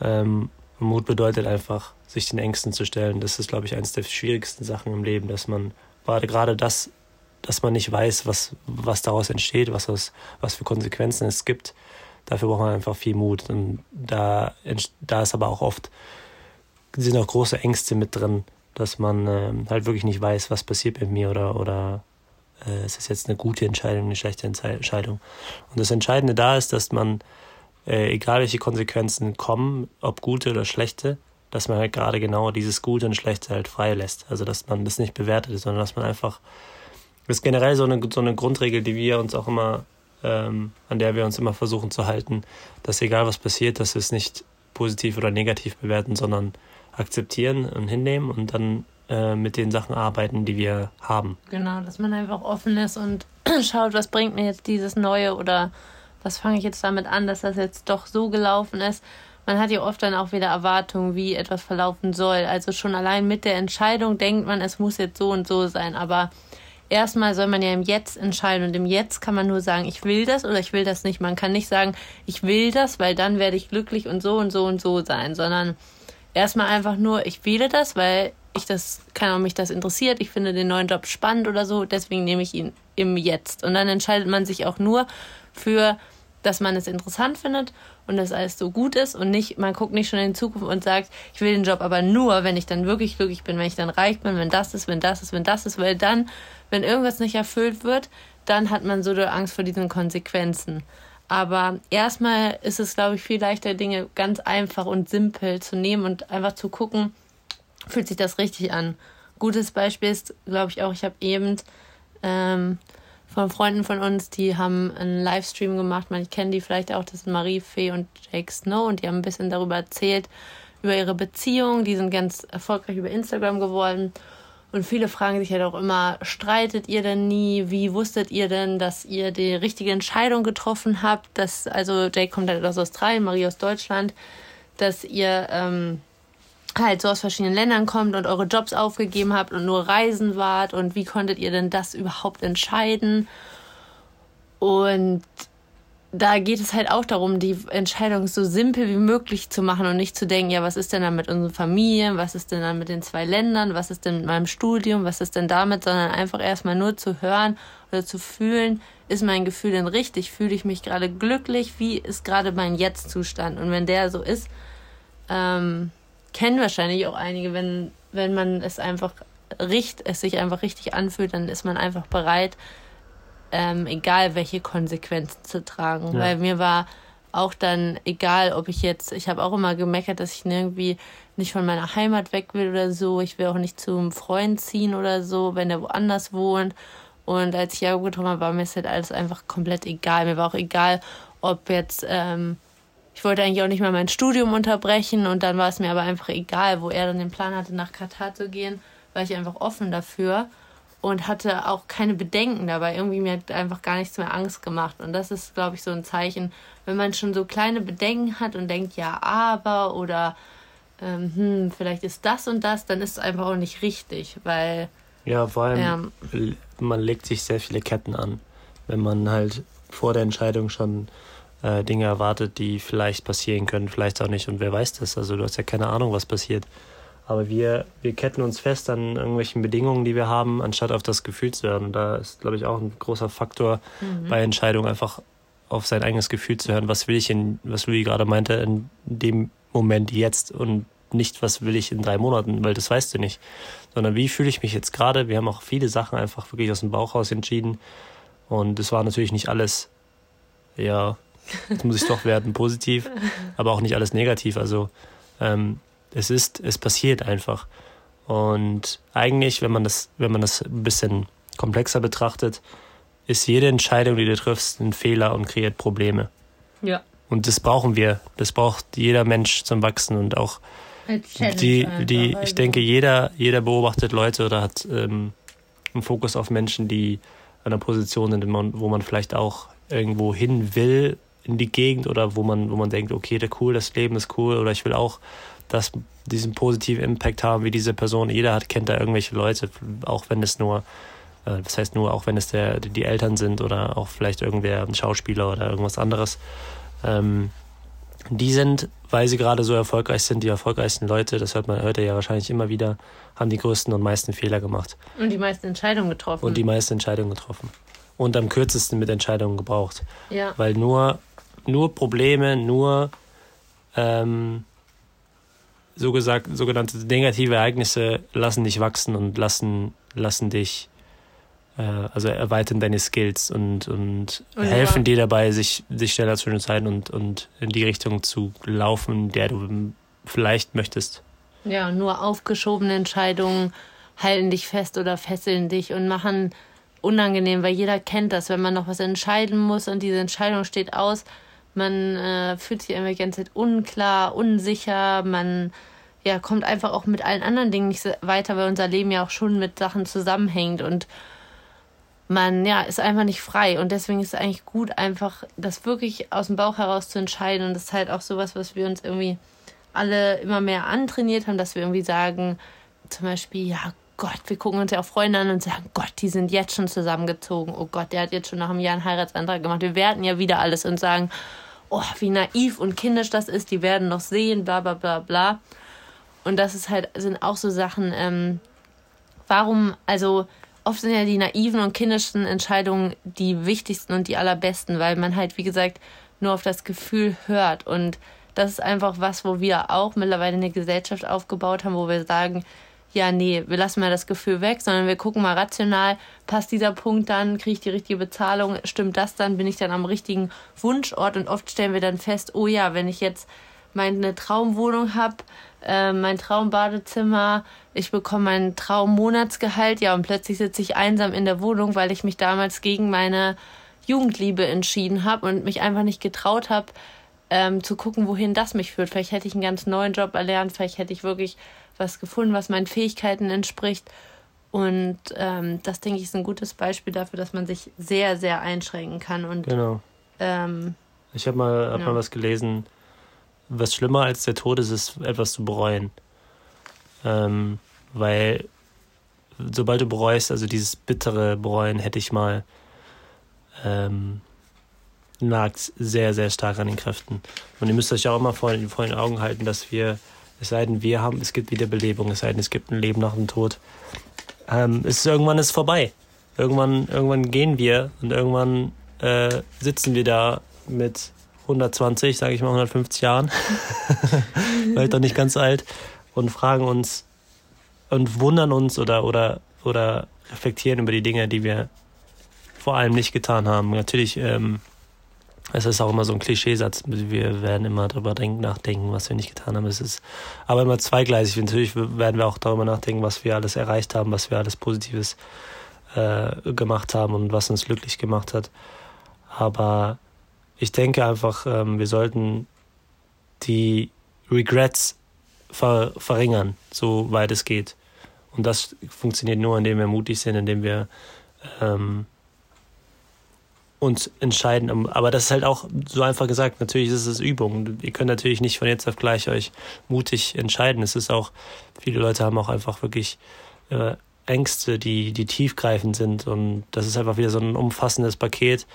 Speaker 2: Ähm, Mut bedeutet einfach, sich den Ängsten zu stellen. Das ist, glaube ich, eines der schwierigsten Sachen im Leben, dass man gerade das dass man nicht weiß, was, was daraus entsteht, was, das, was für Konsequenzen es gibt. Dafür braucht man einfach viel Mut. Und da, da ist aber auch oft, sind auch große Ängste mit drin, dass man äh, halt wirklich nicht weiß, was passiert mit mir oder, oder äh, es ist jetzt eine gute Entscheidung, eine schlechte Entscheidung. Und das Entscheidende da ist, dass man, äh, egal welche Konsequenzen kommen, ob gute oder schlechte, dass man halt gerade genau dieses Gute und Schlechte halt frei lässt. Also dass man das nicht bewertet, sondern dass man einfach das ist generell so eine, so eine Grundregel, die wir uns auch immer, ähm, an der wir uns immer versuchen zu halten, dass egal was passiert, dass wir es nicht positiv oder negativ bewerten, sondern akzeptieren und hinnehmen und dann äh, mit den Sachen arbeiten, die wir haben.
Speaker 1: Genau, dass man einfach offen ist und schaut, was bringt mir jetzt dieses Neue oder was fange ich jetzt damit an, dass das jetzt doch so gelaufen ist. Man hat ja oft dann auch wieder Erwartungen, wie etwas verlaufen soll. Also schon allein mit der Entscheidung denkt man, es muss jetzt so und so sein. Aber erstmal soll man ja im Jetzt entscheiden und im Jetzt kann man nur sagen, ich will das oder ich will das nicht. Man kann nicht sagen, ich will das, weil dann werde ich glücklich und so und so und so sein, sondern erstmal einfach nur, ich wähle das, weil ich das, keine Ahnung, mich das interessiert, ich finde den neuen Job spannend oder so, deswegen nehme ich ihn im Jetzt. Und dann entscheidet man sich auch nur für, dass man es interessant findet und dass alles so gut ist und nicht, man guckt nicht schon in die Zukunft und sagt, ich will den Job aber nur, wenn ich dann wirklich glücklich bin, wenn ich dann reich bin, wenn das ist, wenn das ist, wenn das ist, weil dann wenn irgendwas nicht erfüllt wird, dann hat man so die Angst vor diesen Konsequenzen. Aber erstmal ist es, glaube ich, viel leichter, Dinge ganz einfach und simpel zu nehmen und einfach zu gucken, fühlt sich das richtig an. Gutes Beispiel ist, glaube ich, auch, ich habe eben ähm, von Freunden von uns, die haben einen Livestream gemacht, man kennt die vielleicht auch, das sind Marie Fee und Jake Snow und die haben ein bisschen darüber erzählt, über ihre Beziehung. Die sind ganz erfolgreich über Instagram geworden und viele fragen sich halt auch immer, streitet ihr denn nie? Wie wusstet ihr denn, dass ihr die richtige Entscheidung getroffen habt? Dass, also Jake kommt halt aus Australien, Marie aus Deutschland, dass ihr ähm, halt so aus verschiedenen Ländern kommt und eure Jobs aufgegeben habt und nur reisen wart und wie konntet ihr denn das überhaupt entscheiden? Und da geht es halt auch darum, die Entscheidung so simpel wie möglich zu machen und nicht zu denken, ja, was ist denn dann mit unseren Familien, was ist denn dann mit den zwei Ländern, was ist denn mit meinem Studium, was ist denn damit, sondern einfach erstmal nur zu hören oder zu fühlen, ist mein Gefühl denn richtig, fühle ich mich gerade glücklich, wie ist gerade mein Jetzt-Zustand? Und wenn der so ist, ähm, kennen wahrscheinlich auch einige, wenn, wenn man es einfach richt, es sich einfach richtig anfühlt, dann ist man einfach bereit, ähm, egal welche Konsequenzen zu tragen. Ja. Weil mir war auch dann egal, ob ich jetzt, ich habe auch immer gemeckert, dass ich irgendwie nicht von meiner Heimat weg will oder so. Ich will auch nicht zum Freund ziehen oder so, wenn der woanders wohnt. Und als ich Jakob getroffen habe, war mir das halt alles einfach komplett egal. Mir war auch egal, ob jetzt, ähm, wollte eigentlich auch nicht mal mein Studium unterbrechen und dann war es mir aber einfach egal, wo er dann den Plan hatte, nach Katar zu gehen, war ich einfach offen dafür und hatte auch keine Bedenken dabei. Irgendwie mir hat einfach gar nichts mehr Angst gemacht. Und das ist, glaube ich, so ein Zeichen, wenn man schon so kleine Bedenken hat und denkt, ja, aber oder ähm, hm, vielleicht ist das und das, dann ist es einfach auch nicht richtig, weil.
Speaker 2: Ja, vor allem, ja, man legt sich sehr viele Ketten an, wenn man halt vor der Entscheidung schon äh, Dinge erwartet, die vielleicht passieren können, vielleicht auch nicht. Und wer weiß das? Also, du hast ja keine Ahnung, was passiert. Aber wir, wir ketten uns fest an irgendwelchen Bedingungen, die wir haben, anstatt auf das Gefühl zu hören. Und da ist, glaube ich, auch ein großer Faktor mhm. bei Entscheidungen, einfach auf sein eigenes Gefühl zu hören. Was will ich in, was Louis gerade meinte, in dem Moment jetzt und nicht, was will ich in drei Monaten, weil das weißt du nicht. Sondern wie fühle ich mich jetzt gerade? Wir haben auch viele Sachen einfach wirklich aus dem Bauch raus entschieden. Und es war natürlich nicht alles, ja, jetzt muss ich doch werden, positiv, aber auch nicht alles negativ. Also ähm, es ist, es passiert einfach. Und eigentlich, wenn man das, wenn man das ein bisschen komplexer betrachtet, ist jede Entscheidung, die du triffst, ein Fehler und kreiert Probleme.
Speaker 1: Ja.
Speaker 2: Und das brauchen wir. Das braucht jeder Mensch zum Wachsen und auch die, die, ich also. denke, jeder, jeder beobachtet Leute oder hat ähm, einen Fokus auf Menschen, die an einer Position sind, wo man vielleicht auch irgendwo hin will in die Gegend oder wo man, wo man denkt, okay, der cool, das Leben ist cool oder ich will auch das, diesen positiven Impact haben wie diese Person. Jeder hat, kennt da irgendwelche Leute, auch wenn es nur, äh, das heißt nur, auch wenn es der, die Eltern sind oder auch vielleicht irgendwer, ein Schauspieler oder irgendwas anderes. Ähm, die sind, weil sie gerade so erfolgreich sind, die erfolgreichsten Leute, das hört man hört ja wahrscheinlich immer wieder, haben die größten und meisten Fehler gemacht.
Speaker 1: Und die meisten Entscheidungen getroffen.
Speaker 2: Und die meisten Entscheidungen getroffen. Und am kürzesten mit Entscheidungen gebraucht.
Speaker 1: Ja.
Speaker 2: Weil nur, nur Probleme, nur ähm, so gesagt, sogenannte negative Ereignisse lassen dich wachsen und lassen, lassen dich äh, also erweitern deine Skills und, und,
Speaker 1: Und
Speaker 2: helfen dir dabei, sich, sich schneller zu entscheiden und, und in die Richtung zu laufen, der du vielleicht möchtest.
Speaker 1: Ja, nur aufgeschobene Entscheidungen halten dich fest oder fesseln dich und machen unangenehm, weil jeder kennt das, wenn man noch was entscheiden muss und diese Entscheidung steht aus, man äh, fühlt sich immer die ganze Zeit unklar, unsicher, man ja, kommt einfach auch mit allen anderen Dingen nicht weiter, weil unser Leben ja auch schon mit Sachen zusammenhängt und man ja ist einfach nicht frei und deswegen ist es eigentlich gut, einfach das wirklich aus dem Bauch heraus zu entscheiden und das ist halt auch sowas, was wir uns irgendwie alle immer mehr antrainiert haben, dass wir irgendwie sagen, zum Beispiel, ja Gott, wir gucken uns ja auch Freunde an und sagen, Gott, die sind jetzt schon zusammengezogen. Oh Gott, der hat jetzt schon nach einem Jahr einen Heiratsantrag gemacht. Wir werten ja wieder alles und sagen, oh, wie naiv und kindisch das ist, die werden noch sehen, bla bla bla bla. Und das ist halt, sind auch so Sachen, ähm, warum, also oft sind ja die naiven und kindischen Entscheidungen die wichtigsten und die allerbesten, weil man halt, wie gesagt, nur auf das Gefühl hört. Und das ist einfach was, wo wir auch mittlerweile eine Gesellschaft aufgebaut haben, wo wir sagen, ja, nee, wir lassen mal das Gefühl weg, sondern wir gucken mal rational, passt dieser Punkt dann, kriege ich die richtige Bezahlung, stimmt das dann, bin ich dann am richtigen Wunschort? Und oft stellen wir dann fest, oh ja, wenn ich jetzt meine Traumwohnung habe, äh, mein Traumbadezimmer, ich bekomme mein Traummonatsgehalt, ja, und plötzlich sitze ich einsam in der Wohnung, weil ich mich damals gegen meine Jugendliebe entschieden habe und mich einfach nicht getraut habe, ähm, zu gucken, wohin das mich führt. Vielleicht hätte ich einen ganz neuen Job erlernt, vielleicht hätte ich wirklich was gefunden, was meinen Fähigkeiten entspricht. Und ähm, das, denke ich, ist ein gutes Beispiel dafür, dass man sich sehr, sehr einschränken kann. Und
Speaker 2: Genau.
Speaker 1: ähm,
Speaker 2: Ich habe mal, hab
Speaker 1: Ja.
Speaker 2: mal was gelesen, was schlimmer als der Tod ist, ist etwas zu bereuen. Ähm, weil sobald du bereust, also dieses bittere Bereuen hätte ich mal, ähm, nagt sehr, sehr stark an den Kräften. Und ihr müsst euch auch immer vor, vor den Augen halten, dass wir, es sei denn, wir haben, es gibt Wiederbelebung, es sei denn, es gibt ein Leben nach dem Tod. Ähm, es ist irgendwann ist es vorbei. Irgendwann, irgendwann gehen wir und irgendwann äh, sitzen wir da mit 120, sage ich mal 150 Jahren, vielleicht doch nicht ganz alt, und fragen uns und wundern uns oder, oder, oder reflektieren über die Dinge, die wir vor allem nicht getan haben. Natürlich, ähm, es ist auch immer so ein Klischeesatz, wir werden immer darüber denken, nachdenken, was wir nicht getan haben. Es ist aber immer zweigleisig. Natürlich werden wir auch darüber nachdenken, was wir alles erreicht haben, was wir alles Positives äh, gemacht haben und was uns glücklich gemacht hat. Aber ich denke einfach, ähm, wir sollten die Regrets ver verringern, soweit es geht. Und das funktioniert nur, indem wir mutig sind, indem wir ähm, uns entscheiden. Aber das ist halt auch so einfach gesagt. Natürlich ist es Übung. Ihr könnt natürlich nicht von jetzt auf gleich euch mutig entscheiden. Es ist auch, viele Leute haben auch einfach wirklich äh, Ängste, die, die tiefgreifend sind. Und das ist einfach wieder so ein umfassendes Paket,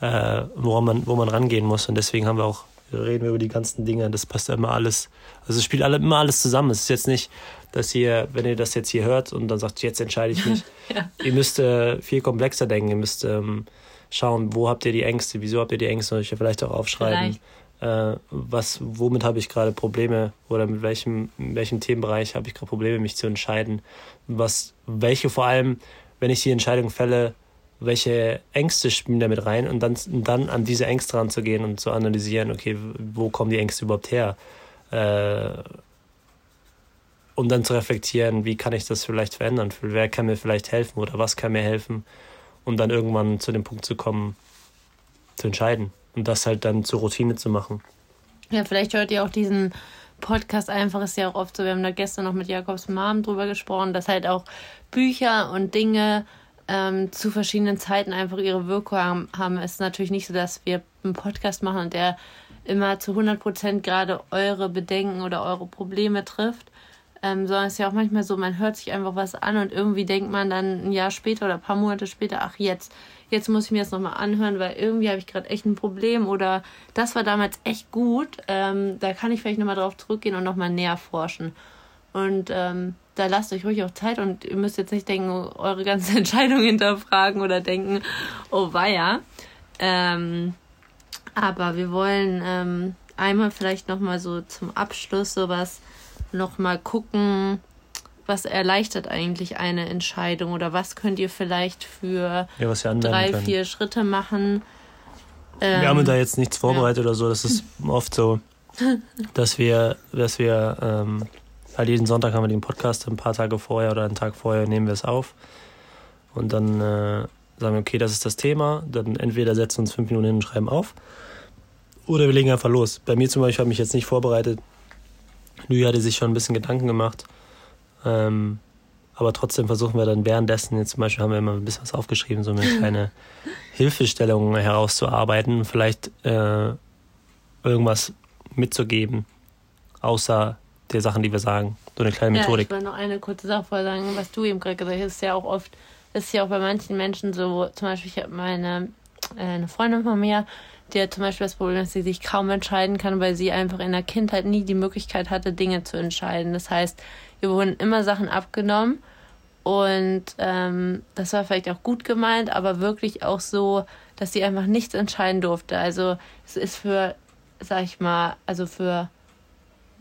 Speaker 2: äh, woran man, wo man rangehen muss. Und deswegen haben wir auch, reden wir über die ganzen Dinge. Das passt ja immer alles. Also es spielt alle, immer alles zusammen. Es ist jetzt nicht, dass ihr, wenn ihr das jetzt hier hört und dann sagt, jetzt entscheide ich mich.
Speaker 1: Ja.
Speaker 2: Ihr müsst äh, viel komplexer denken. Ihr müsst ähm, schauen, wo habt ihr die Ängste, wieso habt ihr die Ängste, und euch vielleicht auch aufschreiben. Äh, was, womit habe ich gerade Probleme oder mit welchem, in welchem Themenbereich habe ich gerade Probleme, mich zu entscheiden. Was, welche vor allem, wenn ich die Entscheidung fälle, welche Ängste spielen da mit rein und dann, dann an diese Ängste ranzugehen und zu analysieren, okay, wo kommen die Ängste überhaupt her? Äh, um dann zu reflektieren, wie kann ich das vielleicht verändern? Wer kann mir vielleicht helfen oder was kann mir helfen? Um dann irgendwann zu dem Punkt zu kommen, zu entscheiden und das halt dann zur Routine zu machen.
Speaker 1: Ja, vielleicht hört ihr auch diesen Podcast einfach, ist ja auch oft so, wir haben da gestern noch mit Jakobs Mom drüber gesprochen, dass halt auch Bücher und Dinge ähm, zu verschiedenen Zeiten einfach ihre Wirkung haben, haben. Es ist natürlich nicht so, dass wir einen Podcast machen und der immer zu 100 Prozent gerade eure Bedenken oder eure Probleme trifft, ähm, sondern es ist ja auch manchmal so, man hört sich einfach was an und irgendwie denkt man dann ein Jahr später oder ein paar Monate später, ach jetzt, jetzt muss ich mir das nochmal anhören, weil irgendwie habe ich gerade echt ein Problem oder das war damals echt gut. Ähm, da kann ich vielleicht nochmal drauf zurückgehen und nochmal näher forschen. Und ähm, da lasst euch ruhig auch Zeit und ihr müsst jetzt nicht denken, eure ganze Entscheidung hinterfragen oder denken, oh weia. Ähm, aber wir wollen ähm, einmal vielleicht nochmal so zum Abschluss sowas nochmal gucken, was erleichtert eigentlich eine Entscheidung oder was könnt ihr vielleicht für ja, drei, können. vier Schritte machen.
Speaker 2: Ähm, wir haben da jetzt nichts vorbereitet ja. oder so. Das ist oft so, dass wir, dass wir ähm, halt jeden Sonntag haben wir den Podcast, ein paar Tage vorher oder einen Tag vorher nehmen wir es auf. Und dann äh, sagen wir, okay, das ist das Thema. Dann entweder setzen wir uns fünf Minuten hin und schreiben auf. Oder wir legen einfach los. Bei mir zum Beispiel habe ich mich jetzt nicht vorbereitet. Louis hatte sich schon ein bisschen Gedanken gemacht. Ähm, aber trotzdem versuchen wir dann währenddessen, jetzt zum Beispiel haben wir immer ein bisschen was aufgeschrieben, so eine kleine Hilfestellung herauszuarbeiten, vielleicht äh, irgendwas mitzugeben, außer der Sachen, die wir sagen. So eine kleine Methodik.
Speaker 1: Ja, ich will noch eine kurze Sache vorher sagen, was du eben gerade gesagt hast, ist ja auch oft, ist ja auch bei manchen Menschen so, zum Beispiel, ich habe meine äh, eine Freundin von mir, die hat zum Beispiel das Problem, dass sie sich kaum entscheiden kann, weil sie einfach in der Kindheit nie die Möglichkeit hatte, Dinge zu entscheiden. Das heißt, ihr wurden immer Sachen abgenommen und ähm, das war vielleicht auch gut gemeint, aber wirklich auch so, dass sie einfach nichts entscheiden durfte. Also es ist für, sag ich mal, also für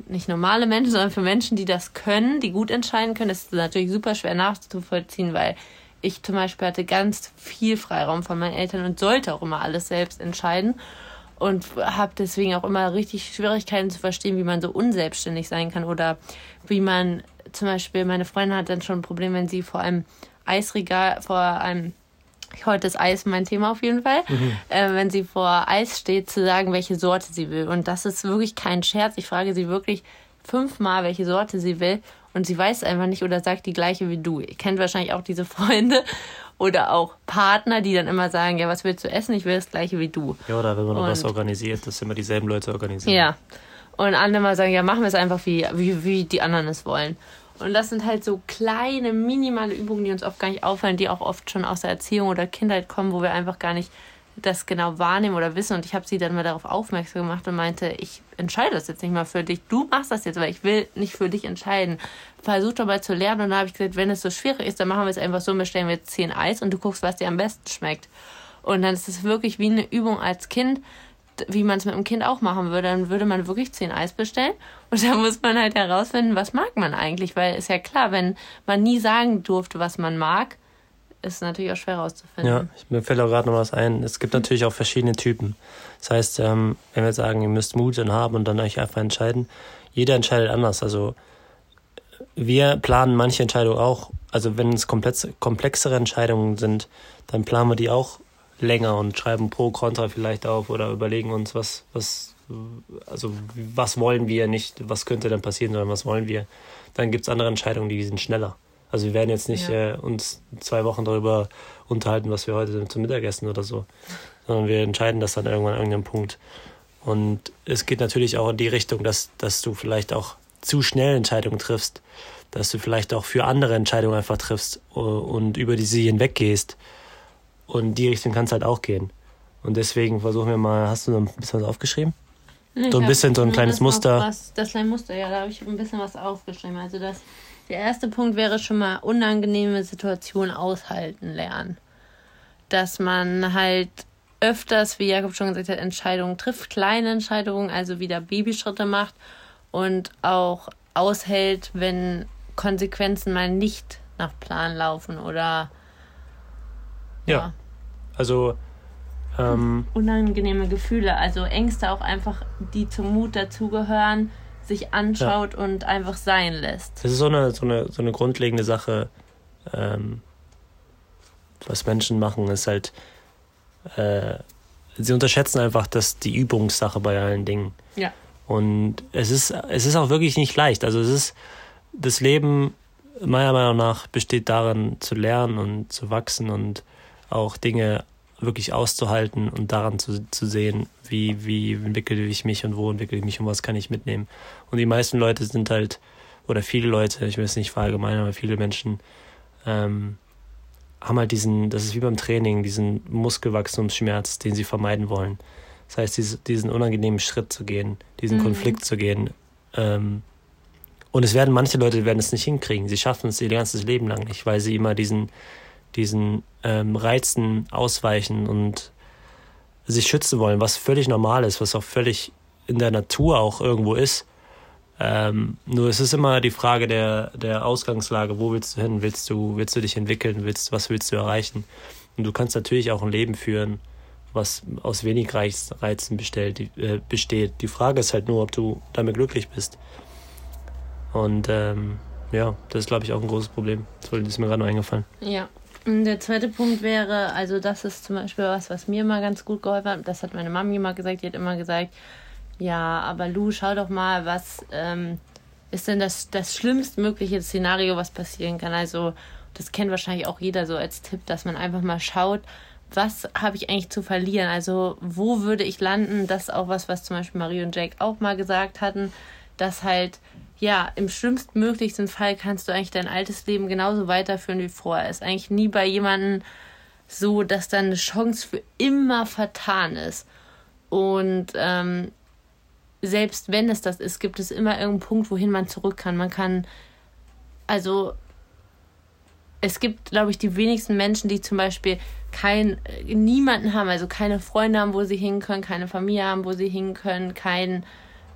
Speaker 1: nicht normale Menschen, sondern für Menschen, die das können, die gut entscheiden können, ist es natürlich super schwer nachzuvollziehen, weil ich zum Beispiel hatte ganz viel Freiraum von meinen Eltern und sollte auch immer alles selbst entscheiden und habe deswegen auch immer richtig Schwierigkeiten zu verstehen, wie man so unselbstständig sein kann oder wie man zum Beispiel, meine Freundin hat dann schon ein Problem, wenn sie vor einem Eisregal, vor einem heute ist Eis mein Thema auf jeden Fall, mhm. äh, wenn sie vor Eis steht, zu sagen, welche Sorte sie will. Und das ist wirklich kein Scherz. Ich frage sie wirklich fünfmal, welche Sorte sie will und sie weiß einfach nicht oder sagt die gleiche wie du. Ihr kennt wahrscheinlich auch diese Freunde oder auch Partner, die dann immer sagen, ja, was willst du essen? Ich will das gleiche wie du.
Speaker 2: Ja, oder wenn man noch was organisiert, dass immer dieselben Leute organisieren.
Speaker 1: Ja. Und andere mal sagen, ja, machen wir es einfach wie, wie, wie die anderen es wollen. Und das sind halt so kleine, minimale Übungen, die uns oft gar nicht auffallen, die auch oft schon aus der Erziehung oder Kindheit kommen, wo wir einfach gar nicht das genau wahrnehmen oder wissen. Und ich habe sie dann mal darauf aufmerksam gemacht und meinte, ich entscheide das jetzt nicht mal für dich. Du machst das jetzt, weil ich will nicht für dich entscheiden. Versuch doch mal zu lernen. Und dann habe ich gesagt, wenn es so schwierig ist, dann machen wir es einfach so, bestellen wir zehn Eis und du guckst, was dir am besten schmeckt. Und dann ist es wirklich wie eine Übung als Kind, wie man es mit dem Kind auch machen würde. Dann würde man wirklich zehn Eis bestellen und dann muss man halt herausfinden, was mag man eigentlich. Weil ist ja klar, wenn man nie sagen durfte, was man mag, ist natürlich auch schwer herauszufinden.
Speaker 2: Ja, mir fällt auch gerade noch was ein. Es gibt natürlich auch verschiedene Typen. Das heißt, ähm, wenn wir sagen, ihr müsst Mut dann haben und dann euch einfach entscheiden, jeder entscheidet anders. Also wir planen manche Entscheidungen auch, also wenn es komplexere Entscheidungen sind, dann planen wir die auch länger und schreiben pro, contra vielleicht auf oder überlegen uns, was, was, also was wollen wir nicht, was könnte dann passieren, sondern was wollen wir. Dann gibt es andere Entscheidungen, die sind schneller. Also wir werden jetzt nicht ja. äh, uns zwei Wochen darüber unterhalten, was wir heute zum Mittagessen oder so, sondern wir entscheiden das dann irgendwann an irgendeinem Punkt. Und es geht natürlich auch in die Richtung, dass, dass du vielleicht auch zu schnell Entscheidungen triffst, dass du vielleicht auch für andere Entscheidungen einfach triffst und über die sie hinweggehst. Und die Richtung kann es halt auch gehen. Und deswegen versuchen wir mal, hast du noch ein bisschen was aufgeschrieben?
Speaker 1: Ich so ein bisschen so ein kleines Muster. Was, das kleine Muster, ja, da habe ich ein bisschen was aufgeschrieben. Also das der erste Punkt wäre schon mal unangenehme Situationen aushalten lernen. Dass man halt öfters, wie Jakob schon gesagt hat, Entscheidungen trifft, kleine Entscheidungen, also wieder Babyschritte macht und auch aushält, wenn Konsequenzen mal nicht nach Plan laufen oder
Speaker 2: ja. ja. Also ähm,
Speaker 1: unangenehme Gefühle, also Ängste auch einfach, die zum Mut dazugehören, sich anschaut ja. und einfach sein lässt.
Speaker 2: Das ist so eine, so eine, so eine grundlegende Sache, ähm, was Menschen machen, ist halt, äh, sie unterschätzen einfach dass die Übungssache bei allen Dingen.
Speaker 1: Ja.
Speaker 2: Und es ist, es ist auch wirklich nicht leicht. Also es ist, das Leben meiner Meinung nach besteht darin zu lernen und zu wachsen und auch Dinge wirklich auszuhalten und daran zu, zu sehen, wie, wie entwickle ich mich und wo entwickle ich mich und was kann ich mitnehmen. Und die meisten Leute sind halt, oder viele Leute, ich will es nicht verallgemeinern, aber viele Menschen ähm, haben halt diesen, das ist wie beim Training, diesen Muskelwachstumsschmerz, den sie vermeiden wollen. Das heißt, diesen, unangenehmen Schritt zu gehen, diesen mhm. Konflikt zu gehen. Ähm, und es werden manche Leute werden es nicht hinkriegen. Sie schaffen es ihr ganzes Leben lang nicht, weil sie immer diesen, diesen ähm, Reizen ausweichen und sich schützen wollen, was völlig normal ist, was auch völlig in der Natur auch irgendwo ist. Ähm, nur es ist immer die Frage der, der Ausgangslage, wo willst du hin? Willst du, willst du dich entwickeln? Willst, was willst du erreichen? Und du kannst natürlich auch ein Leben führen, was aus wenig Reizen bestellt, äh, besteht. Die Frage ist halt nur, ob du damit glücklich bist. Und ähm, ja, das ist, glaube ich, auch ein großes Problem. Das ist mir gerade noch eingefallen.
Speaker 1: Ja. Der zweite Punkt wäre, also das ist zum Beispiel was, was mir immer ganz gut geholfen hat. Das hat meine Mami immer gesagt. Die hat immer gesagt, ja, aber Lu, schau doch mal, was ähm, ist denn das, das schlimmstmögliche Szenario, was passieren kann. Also das kennt wahrscheinlich auch jeder so als Tipp, dass man einfach mal schaut, was habe ich eigentlich zu verlieren? Also wo würde ich landen? Das ist auch was, was zum Beispiel Marie und Jake auch mal gesagt hatten, dass halt ja, im schlimmstmöglichsten Fall kannst du eigentlich dein altes Leben genauso weiterführen wie vorher. Ist eigentlich nie bei jemandem so, dass dann eine Chance für immer vertan ist. Und ähm, selbst wenn es das ist, gibt es immer irgendeinen Punkt, wohin man zurück kann. Man kann, also es gibt, glaube ich, die wenigsten Menschen, die zum Beispiel kein, niemanden haben, also keine Freunde haben, wo sie hin können, keine Familie haben, wo sie hin können, keinen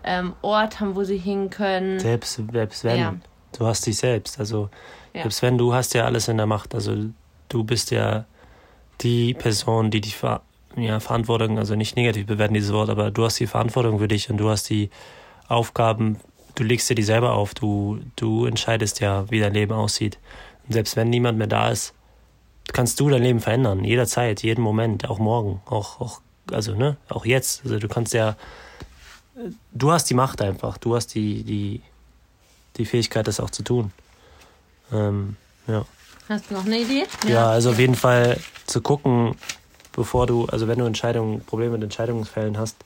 Speaker 1: ähm, Ort haben, wo sie hin können.
Speaker 2: Selbst, selbst wenn. Ja. Du hast dich selbst. Also ja. selbst wenn, du hast ja alles in der Macht. Also du bist ja die Person, die die Ver ja, Verantwortung, also nicht negativ bewerten dieses Wort, aber du hast die Verantwortung für dich und du hast die Aufgaben, du legst dir die selber auf, du, du entscheidest ja, wie dein Leben aussieht. Und selbst wenn niemand mehr da ist, kannst du dein Leben verändern, jederzeit, jeden Moment, auch morgen, auch, auch also ne, auch jetzt. Also du kannst ja du hast die Macht einfach. Du hast die, die, die Fähigkeit, das auch zu tun. Ähm, ja.
Speaker 1: Hast du noch eine Idee?
Speaker 2: Ja. ja, also auf jeden Fall zu gucken, bevor du, also wenn du Entscheidungen, Probleme mit Entscheidungsfällen hast,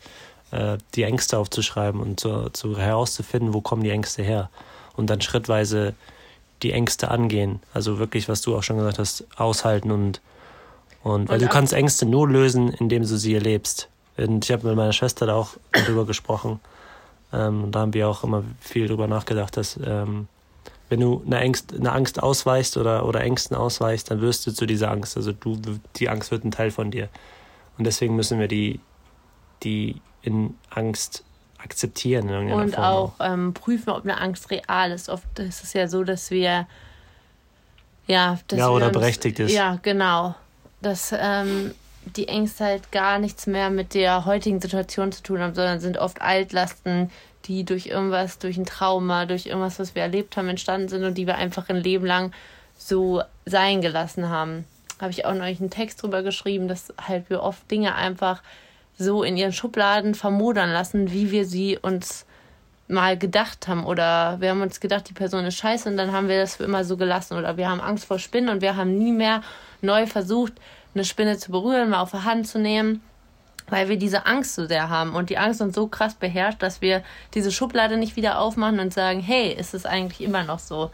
Speaker 2: äh, die Ängste aufzuschreiben und zu, zu herauszufinden, wo kommen die Ängste her. Und dann schrittweise die Ängste angehen. Also wirklich, was du auch schon gesagt hast, aushalten und, und weil und du kannst Ängste nur lösen, indem du sie erlebst. Und ich habe mit meiner Schwester da auch darüber gesprochen. Ähm, da haben wir auch immer viel darüber nachgedacht, dass ähm, wenn du eine Angst, eine Angst ausweichst oder, oder Ängsten ausweichst, dann wirst du zu dieser Angst. Also du, die Angst wird ein Teil von dir. Und deswegen müssen wir die, die in Angst akzeptieren. In
Speaker 1: und auch ähm, prüfen, ob eine Angst real ist. Oft ist es ja so, dass wir ja, dass
Speaker 2: ja oder
Speaker 1: uns,
Speaker 2: berechtigt ist.
Speaker 1: Ja, genau. Dass ähm, die Ängste halt gar nichts mehr mit der heutigen Situation zu tun haben, sondern sind oft Altlasten, die durch irgendwas, durch ein Trauma, durch irgendwas, was wir erlebt haben, entstanden sind und die wir einfach ein Leben lang so sein gelassen haben. Habe ich auch neulich einen Text drüber geschrieben, dass halt wir oft Dinge einfach so in ihren Schubladen vermodern lassen, wie wir sie uns mal gedacht haben. Oder wir haben uns gedacht, die Person ist scheiße und dann haben wir das für immer so gelassen. Oder wir haben Angst vor Spinnen und wir haben nie mehr neu versucht, eine Spinne zu berühren, mal auf der Hand zu nehmen, weil wir diese Angst so sehr haben und die Angst uns so krass beherrscht, dass wir diese Schublade nicht wieder aufmachen und sagen, hey, ist es eigentlich immer noch so?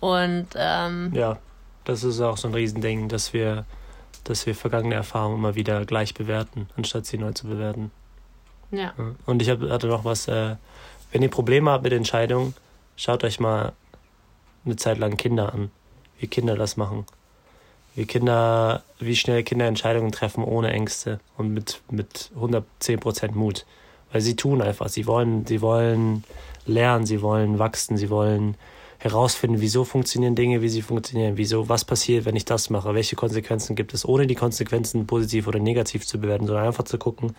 Speaker 1: Und ähm,
Speaker 2: ja, das ist auch so ein Riesending, dass wir, dass wir vergangene Erfahrungen immer wieder gleich bewerten, anstatt sie neu zu bewerten.
Speaker 1: Ja.
Speaker 2: Und ich hab, hatte noch was, äh, wenn ihr Probleme habt mit Entscheidungen, schaut euch mal eine Zeit lang Kinder an, wie Kinder das machen wie Kinder, wie schnell Kinder Entscheidungen treffen ohne Ängste und mit, mit 110 Prozent Mut. Weil sie tun einfach, sie wollen, sie wollen lernen, sie wollen wachsen, sie wollen herausfinden, wieso funktionieren Dinge, wie sie funktionieren, wieso, was passiert, wenn ich das mache, welche Konsequenzen gibt es, ohne die Konsequenzen positiv oder negativ zu bewerten, sondern einfach zu gucken,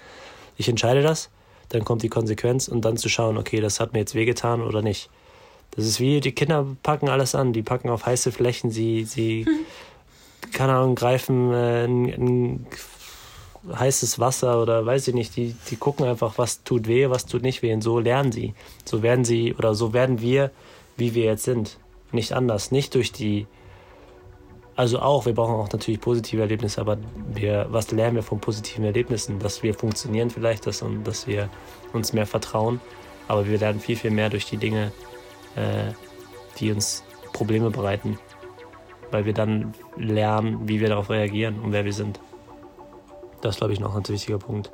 Speaker 2: ich entscheide das, dann kommt die Konsequenz und dann zu schauen, okay, das hat mir jetzt wehgetan oder nicht. Das ist wie, die Kinder packen alles an, die packen auf heiße Flächen, sie, sie hm keine Ahnung, greifen äh, in, in heißes Wasser oder weiß ich nicht, die, die gucken einfach, was tut weh, was tut nicht weh und so lernen sie. So werden sie oder so werden wir, wie wir jetzt sind. Nicht anders, nicht durch die, also auch, wir brauchen auch natürlich positive Erlebnisse, aber wir, was lernen wir von positiven Erlebnissen? Dass wir funktionieren vielleicht, dass, dass wir uns mehr vertrauen, aber wir lernen viel, viel mehr durch die Dinge, äh, die uns Probleme bereiten. Weil wir dann lernen, wie wir darauf reagieren und wer wir sind. Das ist, glaube ich, noch ein wichtiger Punkt.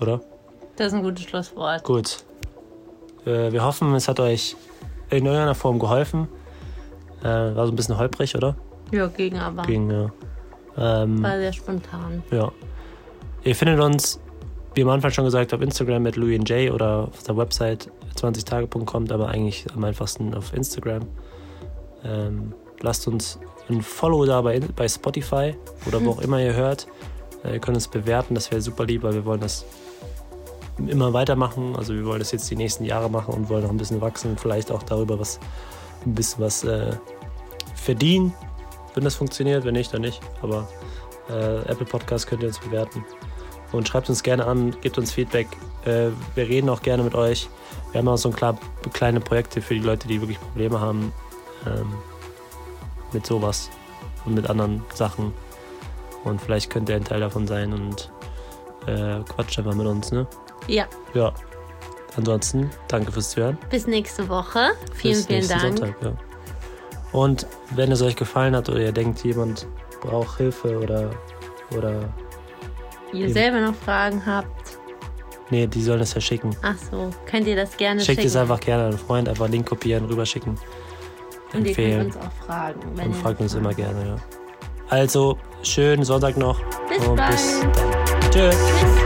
Speaker 2: Oder?
Speaker 1: Das ist ein gutes Schlusswort.
Speaker 2: Gut. Äh, wir hoffen, es hat euch in irgendeiner Form geholfen. Äh, war so ein bisschen holprig, oder?
Speaker 1: Ja, ging aber.
Speaker 2: Ging, ja. Ähm,
Speaker 1: War sehr spontan.
Speaker 2: ja. Ihr findet uns, wie am Anfang schon gesagt, auf Instagram mit LouisJ oder auf der Website 20tage.com, aber eigentlich am einfachsten auf Instagram. Ähm, lasst uns ein Follow da bei, bei Spotify oder wo auch immer ihr hört. Äh, ihr könnt uns bewerten, das wäre super lieb, weil wir wollen das immer weitermachen. Also wir wollen das jetzt die nächsten Jahre machen und wollen noch ein bisschen wachsen, vielleicht auch darüber was ein bisschen was äh, verdienen, wenn das funktioniert. Wenn nicht, dann nicht. Aber äh, Apple Podcast könnt ihr uns bewerten. Und schreibt uns gerne an, gebt uns Feedback. Äh, wir reden auch gerne mit euch. Wir haben auch so ein klar, kleine Projekte für die Leute, die wirklich Probleme haben ähm, mit sowas und mit anderen Sachen. Und vielleicht könnt ihr ein Teil davon sein und äh, quatscht einfach mit uns, ne?
Speaker 1: Ja,
Speaker 2: Ja. Ansonsten, danke fürs Zuhören.
Speaker 1: bis nächste Woche. Vielen,
Speaker 2: Bis
Speaker 1: vielen Dank.
Speaker 2: Sonntag, ja. Und wenn es euch gefallen hat oder ihr denkt, jemand braucht Hilfe oder, oder
Speaker 1: Ihr
Speaker 2: Eben.
Speaker 1: selber noch Fragen habt,
Speaker 2: nee, die sollen es ja schicken.
Speaker 1: ach so, könnt ihr das gerne
Speaker 2: Schickt
Speaker 1: schicken.
Speaker 2: es einfach gerne an einen Freund, einfach Link kopieren, rüberschicken.
Speaker 1: Und ihr
Speaker 2: empfehlen.
Speaker 1: könnt uns auch fragen. Wenn
Speaker 2: Und
Speaker 1: ihr
Speaker 2: fragt uns immer gerne, ja. Also, schönen Sonntag noch.
Speaker 1: Bis
Speaker 2: und
Speaker 1: bald.
Speaker 2: bis dann. Tschüss.
Speaker 1: Tschüss.